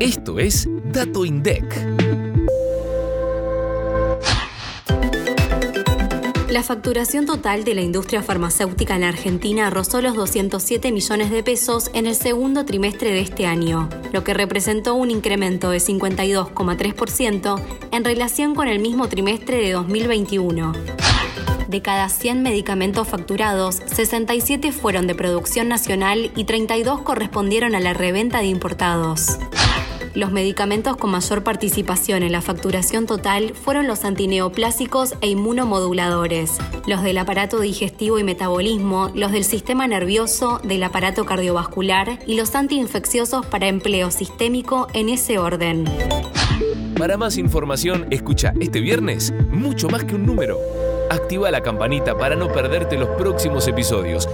Esto es Dato INDEC. La facturación total de la industria farmacéutica en Argentina rozó los 207 millones de pesos en el segundo trimestre de este año, lo que representó un incremento de 52,3% en relación con el mismo trimestre de 2021. De cada 100 medicamentos facturados, 67 fueron de producción nacional y 32 correspondieron a la reventa de importados. Los medicamentos con mayor participación en la facturación total fueron los antineoplásicos e inmunomoduladores, los del aparato digestivo y metabolismo, los del sistema nervioso, del aparato cardiovascular y los antiinfecciosos para empleo sistémico en ese orden. Para más información, escucha este viernes mucho más que un número. Activa la campanita para no perderte los próximos episodios